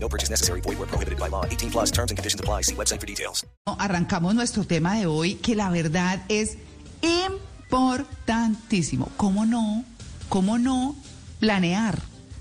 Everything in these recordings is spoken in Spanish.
No purchase necessary. Void where prohibited by law. 18 plus terms and conditions apply. See website for details. Arrancamos nuestro tema de hoy, que la verdad es importantísimo. ¿Cómo no? ¿Cómo no planear?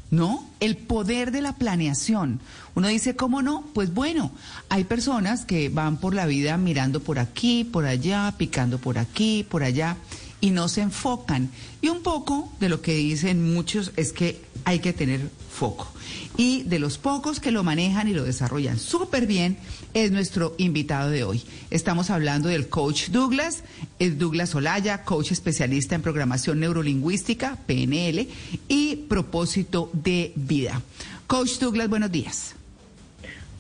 ¿No? El poder de la planeación. Uno dice, ¿cómo no? Pues bueno, hay personas que van por la vida mirando por aquí, por allá, picando por aquí, por allá, y no se enfocan. Y un poco de lo que dicen muchos es que hay que tener foco. Y de los pocos que lo manejan y lo desarrollan súper bien es nuestro invitado de hoy. Estamos hablando del coach Douglas, es Douglas Olaya, coach especialista en programación neurolingüística, PNL, y propósito de vida. Coach Douglas, buenos días.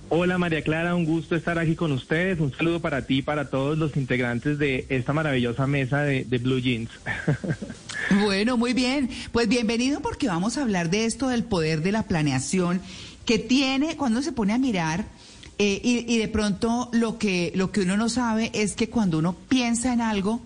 Hola María Clara, un gusto estar aquí con ustedes. Un saludo para ti y para todos los integrantes de esta maravillosa mesa de, Blue Jeans. Bueno, muy bien. Pues bienvenido porque vamos a hablar de esto del poder de la planeación que tiene cuando se pone a mirar eh, y, y de pronto lo que, lo que uno no sabe es que cuando uno piensa en algo,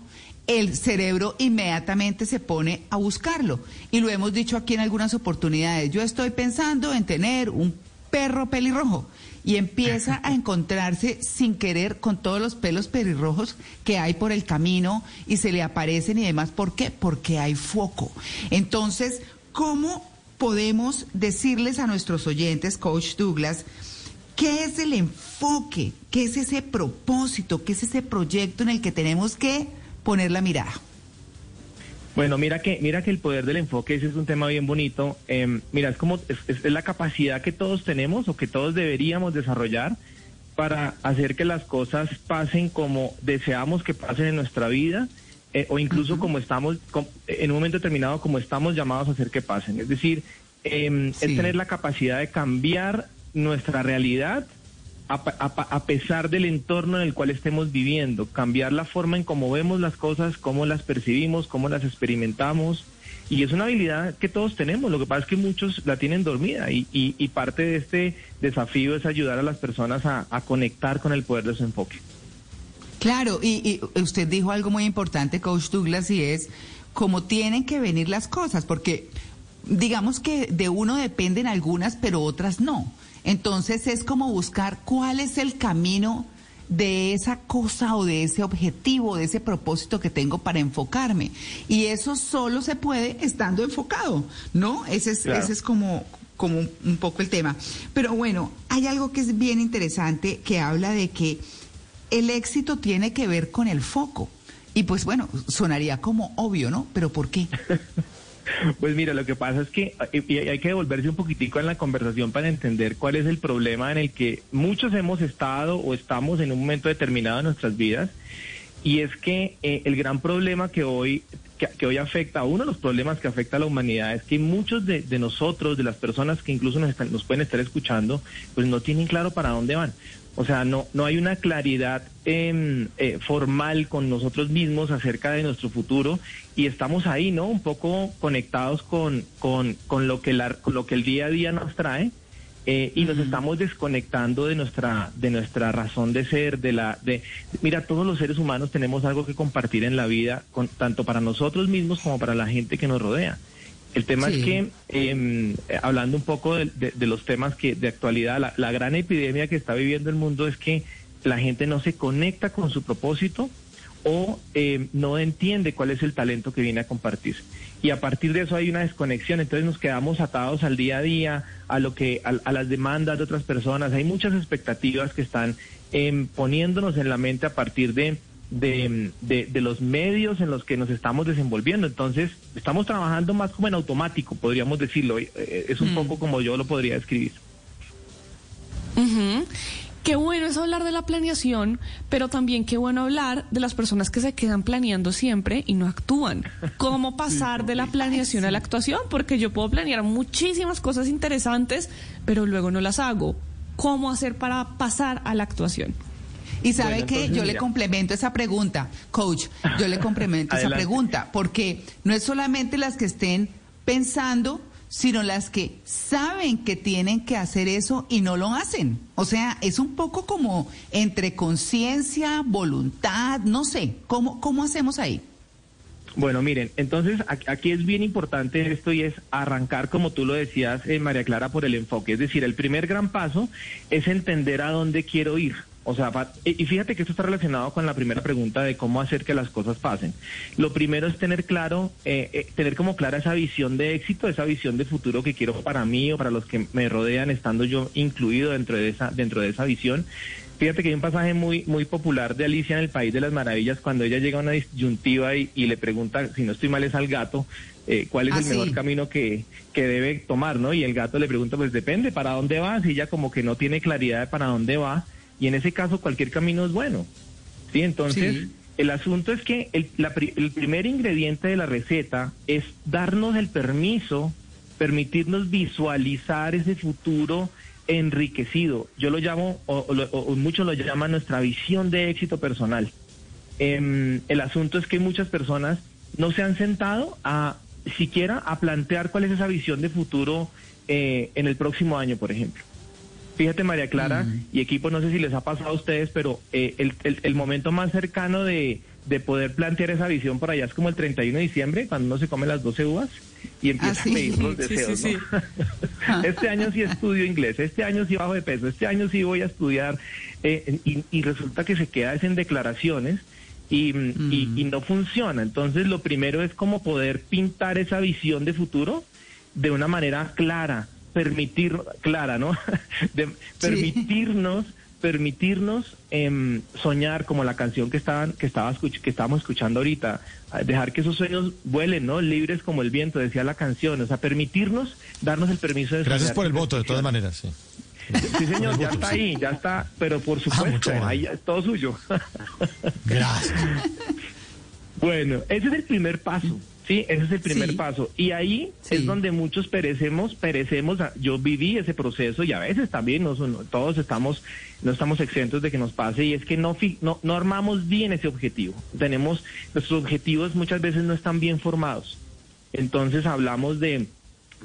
el cerebro inmediatamente se pone a buscarlo. Y lo hemos dicho aquí en algunas oportunidades. Yo estoy pensando en tener un perro pelirrojo y empieza a encontrarse sin querer con todos los pelos pelirrojos que hay por el camino y se le aparecen y demás. ¿Por qué? Porque hay foco. Entonces, ¿cómo podemos decirles a nuestros oyentes, Coach Douglas, qué es el enfoque, qué es ese propósito, qué es ese proyecto en el que tenemos que poner la mirada? Bueno, mira que, mira que el poder del enfoque, ese es un tema bien bonito. Eh, mira, es como, es, es, la capacidad que todos tenemos o que todos deberíamos desarrollar para hacer que las cosas pasen como deseamos que pasen en nuestra vida eh, o incluso uh -huh. como estamos, como, en un momento determinado, como estamos llamados a hacer que pasen. Es decir, eh, sí. es tener la capacidad de cambiar nuestra realidad a, a, a, pesar del entorno en el cual estemos viviendo, cambiar la forma en cómo vemos las cosas, cómo las percibimos, cómo las experimentamos. Y es una habilidad que todos tenemos, lo que pasa es que muchos la tienen dormida y, y, y parte de este desafío es ayudar a las personas a, conectar con el poder de su enfoque. Claro, y, y usted dijo algo muy importante, Coach Douglas, y es cómo tienen que venir las cosas, porque digamos que de uno dependen algunas, pero otras no. Entonces es como buscar cuál es el camino de esa cosa o de ese objetivo, de ese propósito que tengo para enfocarme. Y eso solo se puede estando enfocado, ¿no? Ese es, claro. ese es como, como un poco el tema. Pero bueno, hay algo que es bien interesante que habla de que el éxito tiene que ver con el foco. Y pues bueno, sonaría como obvio, ¿no? Pero ¿por qué? Pues mira, lo que pasa es que y hay que devolverse un poquitico en la conversación para entender cuál es el problema en el que muchos hemos estado o estamos en un momento determinado de nuestras vidas. Y es que eh, el gran problema que hoy, que, que, hoy afecta, uno de los problemas que afecta a la humanidad es que muchos de, de nosotros, de las personas que incluso nos, están, nos pueden estar escuchando, pues no tienen claro para dónde van. O sea, no, no hay una claridad eh, eh, formal con nosotros mismos acerca de nuestro futuro y estamos ahí, ¿no? Un poco conectados con, con, con, lo, que la, con lo que el día a día nos trae eh, y nos estamos desconectando de nuestra, de nuestra razón de ser, de la, de, mira, todos los seres humanos tenemos algo que compartir en la vida, con, tanto para nosotros mismos como para la gente que nos rodea. El tema sí. es que, eh, hablando un poco de, de, de, los temas que de actualidad, la, la, gran epidemia que está viviendo el mundo es que la gente no se conecta con su propósito o eh, no entiende cuál es el talento que viene a compartir. Y a partir de eso hay una desconexión, entonces nos quedamos atados al día a día, a lo que, a, a las demandas de otras personas. Hay muchas expectativas que están eh, poniéndonos en la mente a partir de de, de, de, los medios en los que nos estamos desenvolviendo. Entonces, estamos trabajando más como en automático, podríamos decirlo. Es un mm. poco como yo lo podría describir. Uh -huh. Qué bueno es hablar de la planeación, pero también qué bueno hablar de las personas que se quedan planeando siempre y no actúan. ¿Cómo pasar de la planeación a la actuación? Porque yo puedo planear muchísimas cosas interesantes, pero luego no las hago. ¿Cómo hacer para pasar a la actuación? Y sabe Bueno, que yo le complemento esa pregunta, coach, yo le complemento esa pregunta, porque no es solamente las que estén pensando, sino las que saben que tienen que hacer eso y no lo hacen. O sea, es un poco como entre conciencia, voluntad, no sé, ¿cómo, cómo hacemos ahí? Bueno, miren, entonces aquí es bien importante esto y es arrancar, como tú lo decías, eh, María Clara, por el enfoque. Es decir, el primer gran paso es entender a dónde quiero ir. O sea, y y fíjate que esto está relacionado con la primera pregunta de cómo hacer que las cosas pasen. Lo primero es tener claro, eh, eh, tener como clara esa visión de éxito, esa visión de futuro que quiero para mí o para los que me rodean, estando yo incluido dentro de esa, dentro de esa visión. Fíjate que hay un pasaje muy, muy popular de Alicia en el País de las Maravillas, cuando ella llega a una disyuntiva y, y le pregunta, si no estoy mal es al gato, eh, cuál es Ah, el mejor sí. camino que, que debe tomar, ¿no? Y el gato le pregunta, pues depende, ¿para dónde vas? Y ella como que no tiene claridad de para dónde va, y en ese caso cualquier camino es bueno, ¿sí? Entonces, Sí. el asunto es que el, la el primer ingrediente de la receta es darnos el permiso, permitirnos visualizar ese futuro enriquecido. Yo lo llamo, o, o lo- o muchos lo llaman nuestra visión de éxito personal. Em, el asunto es que muchas personas no se han sentado a siquiera a plantear cuál es esa visión de futuro eh, en el próximo año, por ejemplo. Fíjate, María Clara y equipo, no sé si les ha pasado a ustedes, pero eh, el, el- el momento más cercano de, de poder plantear esa visión por allá es como el 31 de diciembre, cuando uno se come las 12 uvas y empieza Ah, sí. a pedir los sí, deseos. sí. ¿no? este año sí estudio inglés, este año sí bajo de peso, este año sí voy a estudiar. eh, y, y resulta que se queda es en declaraciones y, y- y no funciona. Entonces, lo primero es como poder pintar esa visión de futuro de una manera clara, permitir, clara, ¿no? De permitirnos, permitirnos em, soñar como la canción que estaban, que estaba escuch- que estábamos escuchando ahorita, dejar que esos sueños vuelen, ¿no? Libres como el viento, decía la canción, o sea, permitirnos, darnos el permiso de Gracias soñar por el voto, de todas maneras, sí. Sí, señor, ya está ahí, ya está, pero por muchas supuesto, gracias. ahí ya es todo suyo. Gracias. Bueno, ese es el primer paso, ¿sí? Ese es el primer Sí. paso. Y ahí Sí. es donde muchos perecemos, perecemos. Yo viví ese proceso y a veces también no son- todos estamos, no estamos exentos de que nos pase y es que no, no, no armamos bien ese objetivo. Tenemos, nuestros objetivos muchas veces no están bien formados. Entonces hablamos de,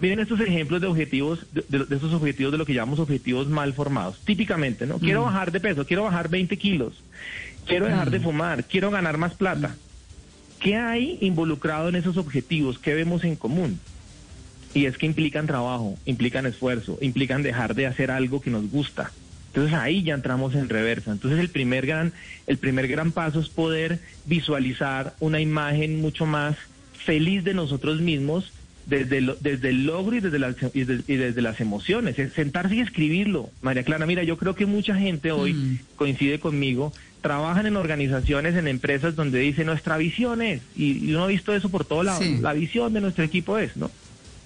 miren estos ejemplos de objetivos, de, de- de estos objetivos de lo que llamamos objetivos mal formados. Típicamente, ¿no? Quiero bajar de peso, quiero bajar 20 kilos, quiero dejar de fumar, quiero ganar más plata. ¿Qué hay involucrado en esos objetivos? ¿Qué vemos en común? Y es que implican trabajo, implican esfuerzo, implican dejar de hacer algo que nos gusta. Entonces ahí ya entramos en reversa. Entonces el primer gran, el primer gran paso es poder visualizar una imagen mucho más feliz de nosotros mismos desde, lo- desde el logro y desde, las, y desde, y desde las emociones. Es sentarse y escribirlo. María Clara, mira, yo creo que mucha gente hoy Mm. coincide conmigo, trabajan en organizaciones, en empresas donde dice nuestra visión es, y, y uno ha visto eso por todo lado, Sí. la visión de nuestro equipo es, ¿no?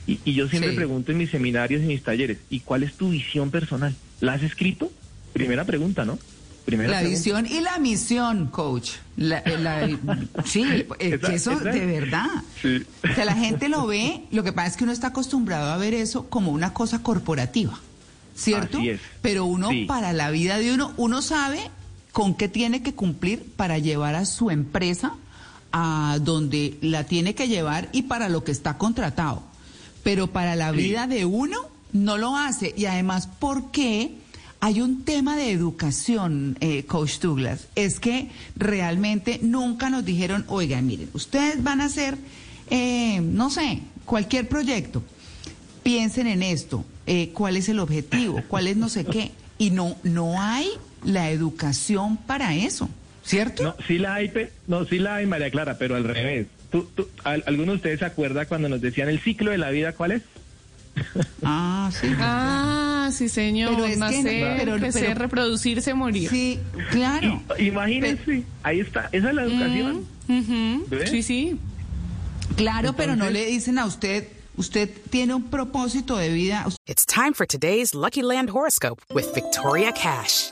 Y, y yo siempre Sí. pregunto en mis seminarios y mis talleres, ¿y cuál es tu visión personal? ¿La has escrito? Primera pregunta, ¿no? Primera La pregunta. visión y la misión, coach. La- la- sí, es Esa- que eso de verdad. Sí. Sea, la gente lo ve, lo que pasa es que uno está acostumbrado a ver eso como una cosa corporativa, ¿cierto? Así es. Pero uno, Sí. para la vida de uno, uno sabe con qué tiene que cumplir para llevar a su empresa a donde la tiene que llevar y para lo que está contratado. Pero para la vida de uno no lo hace. Y además, ¿por qué? Hay un tema de educación, eh, Coach Douglas. Es que realmente nunca nos dijeron, oigan, miren, ustedes van a hacer, eh, no sé, cualquier proyecto. Piensen en esto, eh, cuál es el objetivo, cuál es no sé qué. Y no, no hay la educación para eso, ¿cierto? No, sí la hay, no, sí la hay, María Clara, pero al revés. ¿Tú, tú, al- ¿Alguno de ustedes se acuerda cuando nos decían el ciclo de la vida cuál es? Ah, sí. Ah, sí, señor. Pero es que no- Nacer, pero- crecer, pero- reproducirse, morir. Sí, claro. Y- imagínense, ahí está, esa es la educación. Ujú, ¿Ve? Sí, sí. Claro, pero no le dicen a usted, usted tiene un propósito de vida. It's time for today's Lucky Land horoscope with Victoria Cash.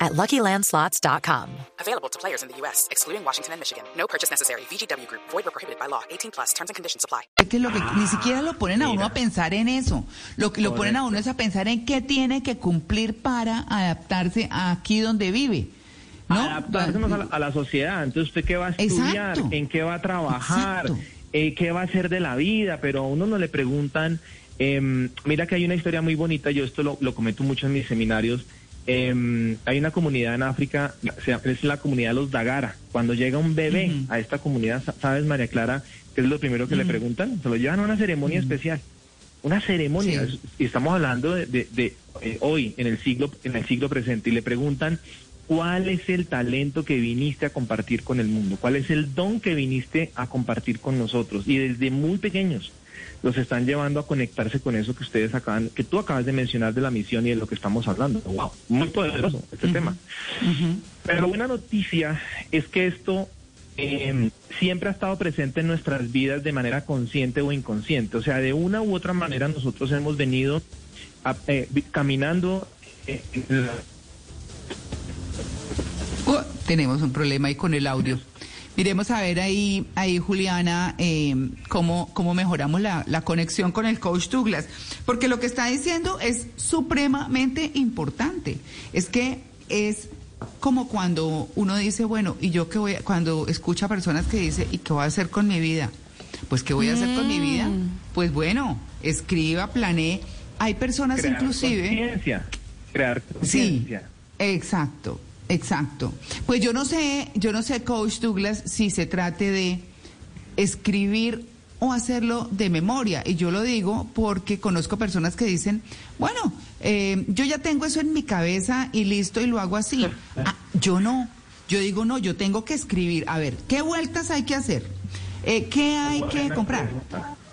at LuckyLandSlots.com. Available to players in the U.S., excluding Washington and Michigan. No purchase necessary. VGW Group, void were prohibited by law. 18 plus terms and conditions apply. Es que lo que ni siquiera lo ponen a uno a pensar en eso. Lo que lo ponen a uno es a pensar en qué tiene que cumplir para adaptarse a aquí donde vive. ¿No? Adaptarnos a la, a la sociedad. Entonces, ¿usted qué va a estudiar? Exacto. ¿En qué va a trabajar? Eh, ¿Qué va a hacer de la vida? Pero a uno no le preguntan. em, mira que hay una historia muy bonita. Yo esto lo, lo comento mucho en mis seminarios. Em, hay una comunidad en África, es la comunidad de los Dagara. Cuando llega un bebé a esta comunidad, sa- ¿sabes, María Clara? ¿Qué es lo primero que le preguntan? Se lo llevan a una ceremonia especial. Una ceremonia. Sí. Y estamos hablando de, de- de, eh, hoy, en el siglo, en el siglo presente, y le preguntan cuál es el talento que viniste a compartir con el mundo, cuál es el don que viniste a compartir con nosotros. Y desde muy pequeños los están llevando a conectarse con eso que ustedes acaban, que tú acabas de mencionar de la misión y de lo que estamos hablando. Wow, muy poderoso este tema. Pero la buena noticia es que esto eh, siempre ha estado presente en nuestras vidas de manera consciente o inconsciente. O sea, de una u otra manera nosotros hemos venido a- eh, caminando. eh, Oh, tenemos un problema ahí con el audio. Miremos a ver ahí, ahí Juliana, eh, cómo, cómo mejoramos la, la conexión con el coach Douglas. Porque lo que está diciendo es supremamente importante. Es que es como cuando uno dice, bueno, y yo qué voy a, cuando escucha personas que dicen, ¿y qué voy a hacer con mi vida? Pues, ¿qué voy a hacer con mi vida? Pues bueno, escriba, planee. Hay personas crear inclusive... conciencia, Crear Sí, conciencia. exacto, exacto. Pues yo no sé, yo no sé, Coach Douglas, si se trate de escribir o hacerlo de memoria. Y yo lo digo porque conozco personas que dicen, bueno, eh, yo ya tengo eso en mi cabeza y listo y lo hago así. Ah, yo no, yo digo, no, yo tengo que escribir. A ver, ¿qué vueltas hay que hacer? Eh, ¿Qué hay que comprar?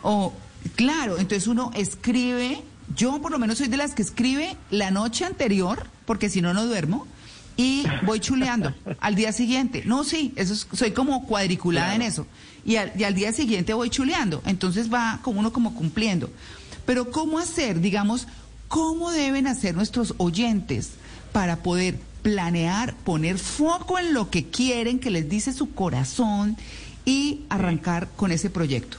O, claro, entonces uno escribe, yo por lo menos soy de las que escribe la noche anterior, porque si no, no duermo, y voy chuleando al día siguiente. No, sí, eso es- soy como cuadriculada en eso. Y al, y al día siguiente voy chuleando. Entonces va como uno como cumpliendo. Pero ¿cómo hacer, digamos, cómo deben hacer nuestros oyentes para poder planear, poner foco en lo que quieren, que les dice su corazón y arrancar con ese proyecto?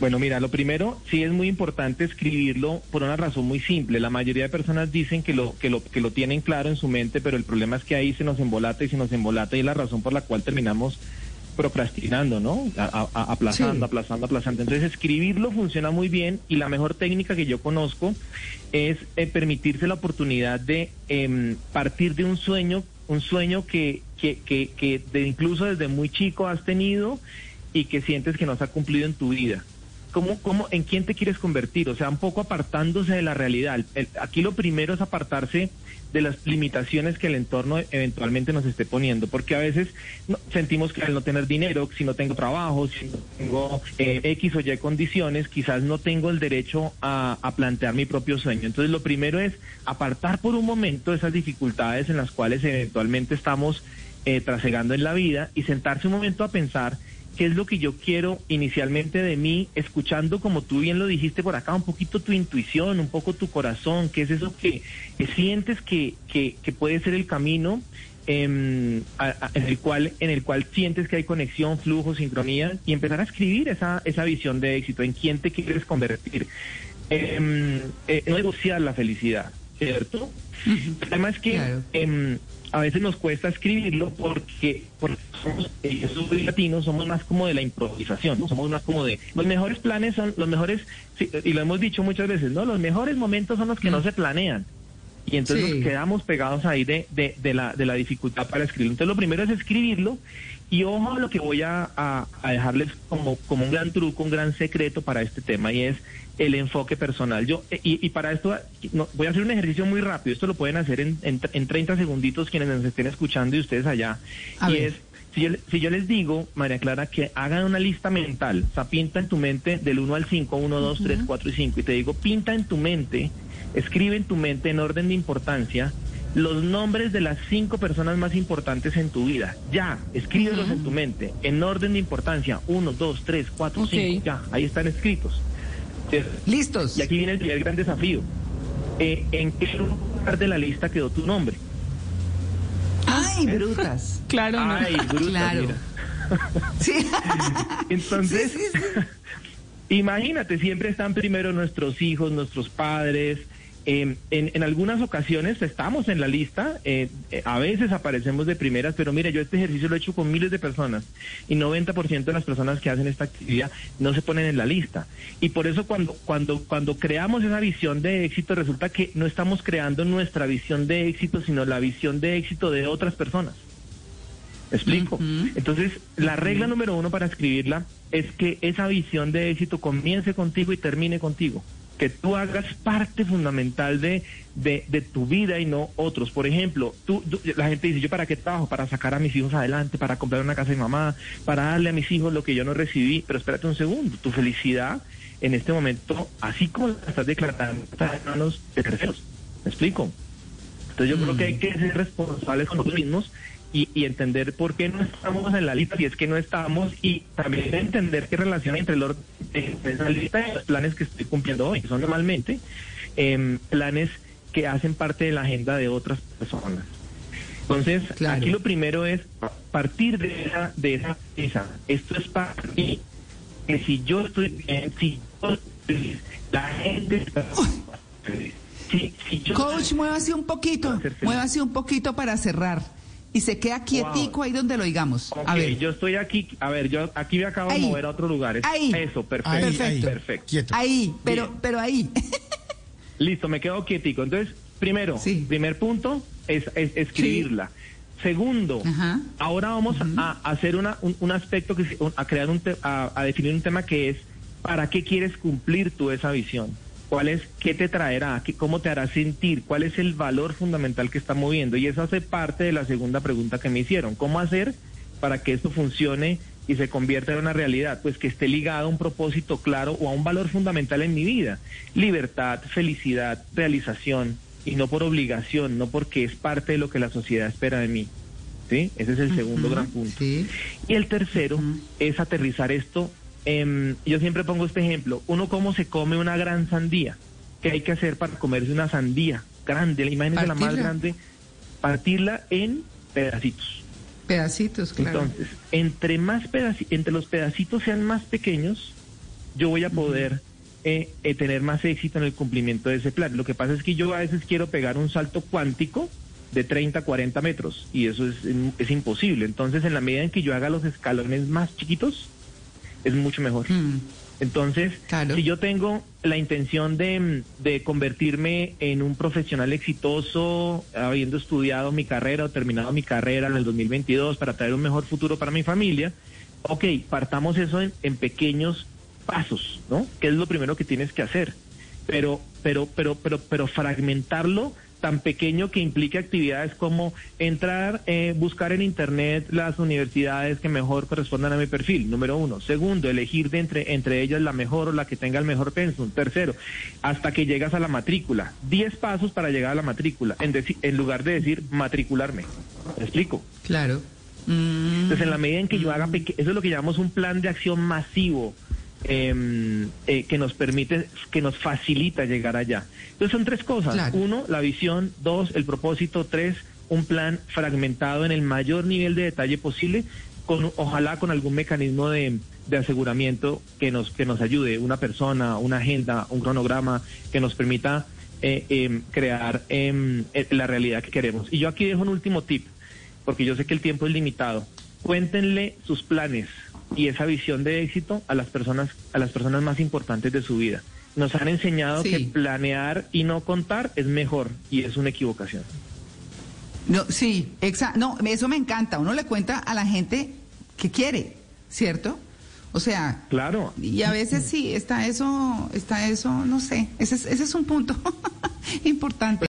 Bueno, mira, lo primero, sí es muy importante escribirlo por una razón muy simple. La mayoría de personas dicen que lo, que lo, que lo tienen claro en su mente, pero el problema es que ahí se nos embolata y se nos embolata y es la razón por la cual terminamos procrastinando, ¿no? A- a- aplazando, Sí. aplazando, aplazando. Entonces, escribirlo funciona muy bien y la mejor técnica que yo conozco es eh, permitirse la oportunidad de em, partir de un sueño, un sueño que, que, que, que de incluso desde muy chico has tenido y que sientes que no se ha cumplido en tu vida. ¿Cómo, cómo, ¿En quién te quieres convertir? O sea, un poco apartándose de la realidad. Aquí lo primero es apartarse de las limitaciones que el entorno eventualmente nos esté poniendo, porque a veces sentimos que al no tener dinero, si no tengo trabajo, si no tengo eh, X o Y condiciones, quizás no tengo el derecho a, a plantear mi propio sueño. Entonces, lo primero es apartar por un momento esas dificultades en las cuales eventualmente estamos eh, trasegando en la vida y sentarse un momento a pensar qué es lo que yo quiero inicialmente de mí, escuchando como tú bien lo dijiste por acá, un poquito tu intuición, un poco tu corazón, qué es eso que, sientes que, que, que puede ser el camino em, en el cual en el cual sientes que hay conexión, flujo, sincronía y empezar a escribir esa, esa visión de éxito, en quién te quieres convertir. Em, eh, negociar la felicidad, ¿cierto? El tema es que Claro. em, a veces nos cuesta escribirlo porque, porque somos, eh, latinos, somos más como de la improvisación, ¿no? somos más como de los mejores planes son los mejores, sí, y lo hemos dicho muchas veces, ¿no? Los mejores momentos son los que no se planean. Y entonces Sí. nos quedamos pegados ahí de, de, de la, de la dificultad para escribirlo. Entonces lo primero es escribirlo y ojo a lo que voy a, a- a dejarles como, como un gran truco, un gran secreto para este tema y es el enfoque personal. Yo eh, y, y para esto no, voy a hacer un ejercicio muy rápido. Esto lo pueden hacer en, en, en 30 segunditos quienes nos estén escuchando y ustedes allá. A y ver. es si yo, si yo les digo, María Clara, que hagan una lista mental, o sea, pinta en tu mente del 1 al 5, 1, 2, 3, 4 y 5, y te digo, pinta en tu mente, escribe en tu mente en orden de importancia los nombres de las cinco personas más importantes en tu vida. Ya, escríbelos en tu mente, en orden de importancia. Uno, dos, tres, cuatro, cinco. Ya, ahí están escritos. Eh, Listos. Y aquí viene el primer gran desafío. Eh, ¿En qué lugar de la lista quedó tu nombre? Ay, brutas. Claro, no. Ay, bruta, Claro. mira. Sí. Entonces, Sí, sí, sí. imagínate, siempre están primero nuestros hijos, nuestros padres. Eh, en, en algunas ocasiones estamos en la lista, eh, eh, a veces aparecemos de primeras, pero mire, yo este ejercicio lo he hecho con miles de personas y 90% de las personas que hacen esta actividad no se ponen en la lista. Y por eso cuando, cuando, cuando creamos esa visión de éxito, resulta que no estamos creando nuestra visión de éxito, sino la visión de éxito de otras personas. ¿Me explico? Entonces, la regla número uno para escribirla es que esa visión de éxito comience contigo y termine contigo. Que tú hagas parte fundamental de, de, de tu vida y no otros. Por ejemplo, tú, tú- la gente dice, ¿yo para qué trabajo? Para sacar a mis hijos adelante, para comprar una casa de mamá, para darle a mis hijos lo que yo no recibí. Pero espérate un segundo, tu felicidad en este momento, así como la estás declarando, está en manos de terceros. ¿Me explico? Entonces yo creo que hay que ser responsables con nosotros mismos y, y entender por qué no estamos en la lista, si es que no estamos, y también entender qué relación hay entre el orden de esa lista y los planes que estoy cumpliendo hoy, que son normalmente em, planes que hacen parte de la agenda de otras personas. Entonces, Claro. aquí lo primero es partir de esa, de esa esa. Esto es para mí. Que si yo estoy bien, si yo estoy feliz, la gente está feliz. Si, si yo Coach, muévase un poquito. Muévase un poquito para cerrar. Y se queda quietico ahí donde lo oigamos. Ok, A ver. yo estoy aquí, a ver, yo aquí me acabo Ahí. de mover a otro lugar. Es- Ahí. Eso, perfecto. Ahí, Perfecto. ahí, Perfecto. Quieto. Ahí, pero, Bien. pero ahí. Listo, me quedo quietico. Entonces, primero, Sí. primer punto es, es escribirla. Segundo, Ajá. ahora vamos a hacer una, un, un aspecto que a crear un te- a, a definir un tema que es ¿para qué quieres cumplir tú esa visión? ¿Cuál es qué te traerá? ¿Qué, cómo te hará sentir? ¿Cuál es el valor fundamental que está moviendo? Y eso hace parte de la segunda pregunta que me hicieron. ¿Cómo hacer para que esto funcione y se convierta en una realidad? Pues que esté ligado a un propósito claro o a un valor fundamental en mi vida. Libertad, felicidad, realización y no por obligación, no porque es parte de lo que la sociedad espera de mí. ¿Sí? Ese es el segundo gran punto. Sí. Y el tercero es aterrizar esto. Em, yo siempre pongo este ejemplo. Uno cómo se come una gran sandía. ¿Qué hay que hacer para comerse una sandía grande? Imagínense la más grande. Partirla en pedacitos. Pedacitos, claro. Entonces, entre más pedaci- entre los pedacitos sean más pequeños, yo voy a poder eh, eh, tener más éxito en el cumplimiento de ese plan. Lo que pasa es que yo a veces quiero pegar un salto cuántico de 30, 40 metros y eso es, es imposible. Entonces, en la medida en que yo haga los escalones más chiquitos, es mucho mejor. Mm, Entonces, Claro. si yo tengo la intención de, de convertirme en un profesional exitoso, habiendo estudiado mi carrera o terminado mi carrera en el 2022 para traer un mejor futuro para mi familia, ok, partamos eso en, en pequeños pasos, ¿no? Que es lo primero que tienes que hacer. Pero, pero, pero, pero, pero fragmentarlo tan pequeño que implique actividades como entrar, eh, buscar en internet las universidades que mejor correspondan a mi perfil, número uno. Segundo, elegir de entre, entre ellas la mejor o la que tenga el mejor pensum. Tercero, hasta que llegas a la matrícula. Diez pasos para llegar a la matrícula, en, en lugar de decir matricularme. ¿Me explico? claro. Mm, Entonces, en la medida en que yo haga, peque- eso es lo que llamamos un plan de acción masivo eh, eh, que nos permite, que nos facilita llegar allá. Entonces, son tres cosas. Claro. Uno, la visión. Dos, el propósito. Tres, un plan fragmentado en el mayor nivel de detalle posible, con ojalá con algún mecanismo de, de aseguramiento que nos, que nos ayude, una persona, una agenda, un cronograma, que nos permita eh, em, crear em, eh, la realidad que queremos. Y yo aquí dejo un último tip porque yo sé que el tiempo es limitado. Cuéntenle sus planes y esa visión de éxito a las personas, a las personas más importantes de su vida. Nos han enseñado Sí. que planear y no contar es mejor y es una equivocación. No, sí, exa no, eso me encanta. Uno le cuenta a la gente que quiere, ¿cierto? O sea, Claro. y a veces sí, está eso, está eso, no sé, ese es, ese es un punto importante.